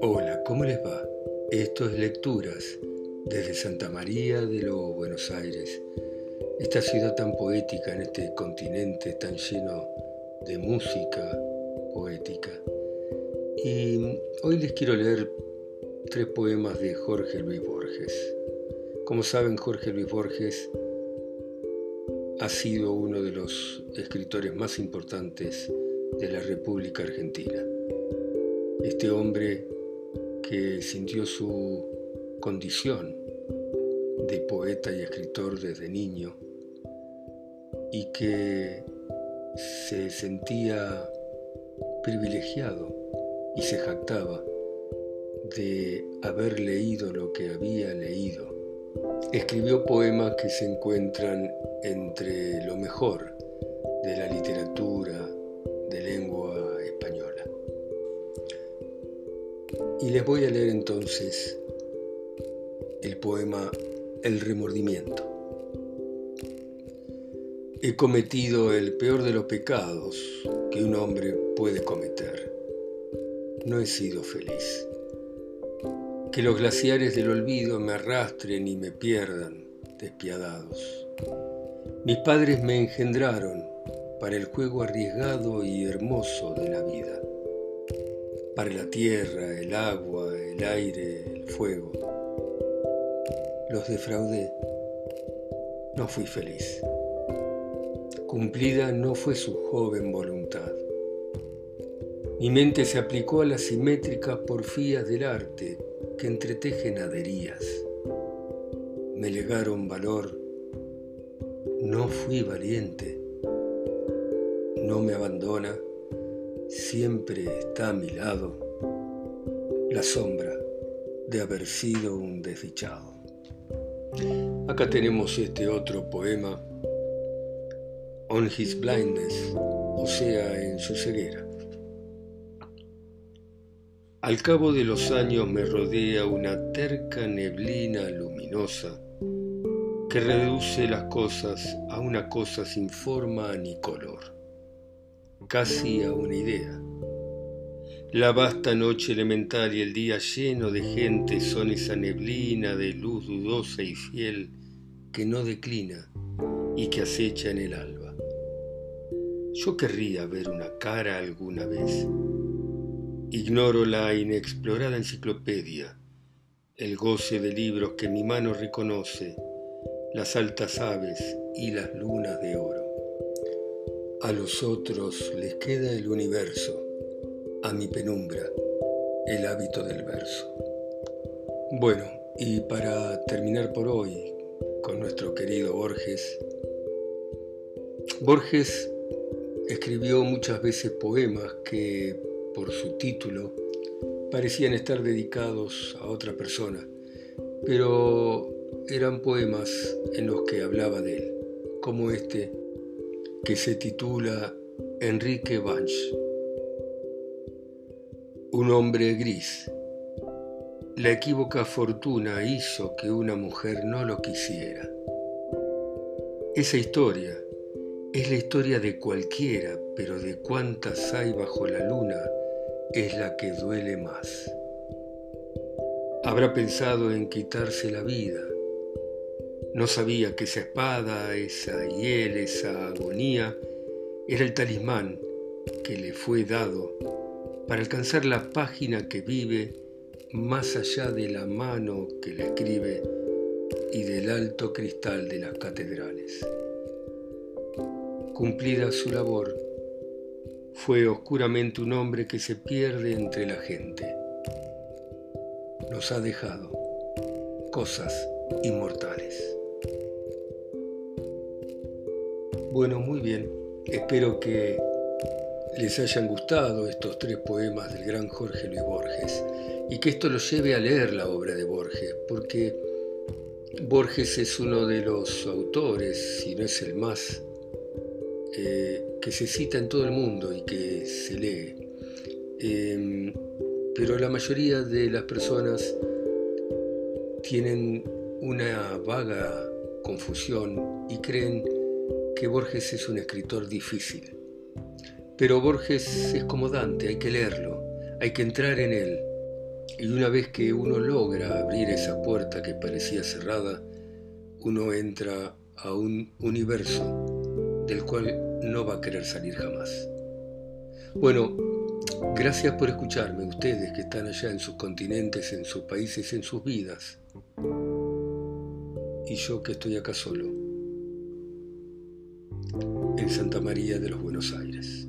Hola, ¿cómo les va? Esto es Lecturas desde Santa María de los Buenos Aires, esta ciudad tan poética en este continente tan lleno de música poética. Y hoy les quiero leer tres poemas de Jorge Luis Borges. Como saben, Jorge Luis Borges ha sido uno de los escritores más importantes de la República Argentina. Este hombre que sintió su condición de poeta y escritor desde niño y que se sentía privilegiado y se jactaba de haber leído lo que había leído. Escribió poemas que se encuentran entre lo mejor de la literatura de lengua Y les voy a leer entonces el poema El remordimiento. He cometido el peor de los pecados que un hombre puede cometer. No he sido feliz. Que los glaciares del olvido me arrastren y me pierdan despiadados. Mis padres me engendraron para el juego arriesgado y hermoso de la vida, para la tierra, el agua, el aire, el fuego. Los defraudé, no fui feliz. Cumplida no fue su joven voluntad. Mi mente se aplicó a las simétricas porfías del arte que entretejen aderías. Me legaron valor no fui valiente, no me abandona, siempre está a mi lado la sombra de haber sido un desdichado. Acá tenemos este otro poema, On His Blindness, o sea, en su ceguera. Al cabo de los años me rodea una terca neblina luminosa que reduce las cosas a una cosa sin forma ni color, casi a una idea. La vasta noche elemental y el día lleno de gente son esa neblina de luz dudosa y fiel que no declina y que acecha en el alba. Yo querría ver una cara alguna vez. Ignoro la inexplorada enciclopedia, el goce de libros que mi mano reconoce las altas aves y las lunas de oro. A los otros les queda el universo, a mi penumbra el hábito del verso. Bueno, y para terminar por hoy con nuestro querido Borges, Borges escribió muchas veces poemas que por su título parecían estar dedicados a otra persona, pero eran poemas en los que hablaba de él, como este que se titula Enrique Banch. Un hombre gris. La equívoca fortuna hizo que una mujer no lo quisiera. Esa historia es la historia de cualquiera, pero de cuántas hay bajo la luna es la que duele más. Habrá pensado en quitarse la vida, no sabía que esa espada, esa hiel, esa agonía, era el talismán que le fue dado para alcanzar la página que vive más allá de la mano que la escribe y del alto cristal de las catedrales. Cumplida su labor, fue oscuramente un hombre que se pierde entre la gente. Nos ha dejado cosas inmortales. Bueno, muy bien. Espero que les hayan gustado estos tres poemas del gran Jorge Luis Borges y que esto los lleve a leer la obra de Borges, porque Borges es uno de los autores, si no es el más, eh, que se cita en todo el mundo y que se lee. Em, pero la mayoría de las personas tienen una vaga confusión y creen que Borges es un escritor difícil. Pero Borges es como Dante, hay que leerlo, hay que entrar en él, Y una vez que uno logra abrir esa puerta que parecía cerrada, uno entra a un universo del cual no va a querer salir jamás. Bueno, gracias por escucharme, ustedes que están allá en sus continentes, en sus países, en sus vidas. Y yo que estoy acá solo, en Santa María de los Buenos Aires.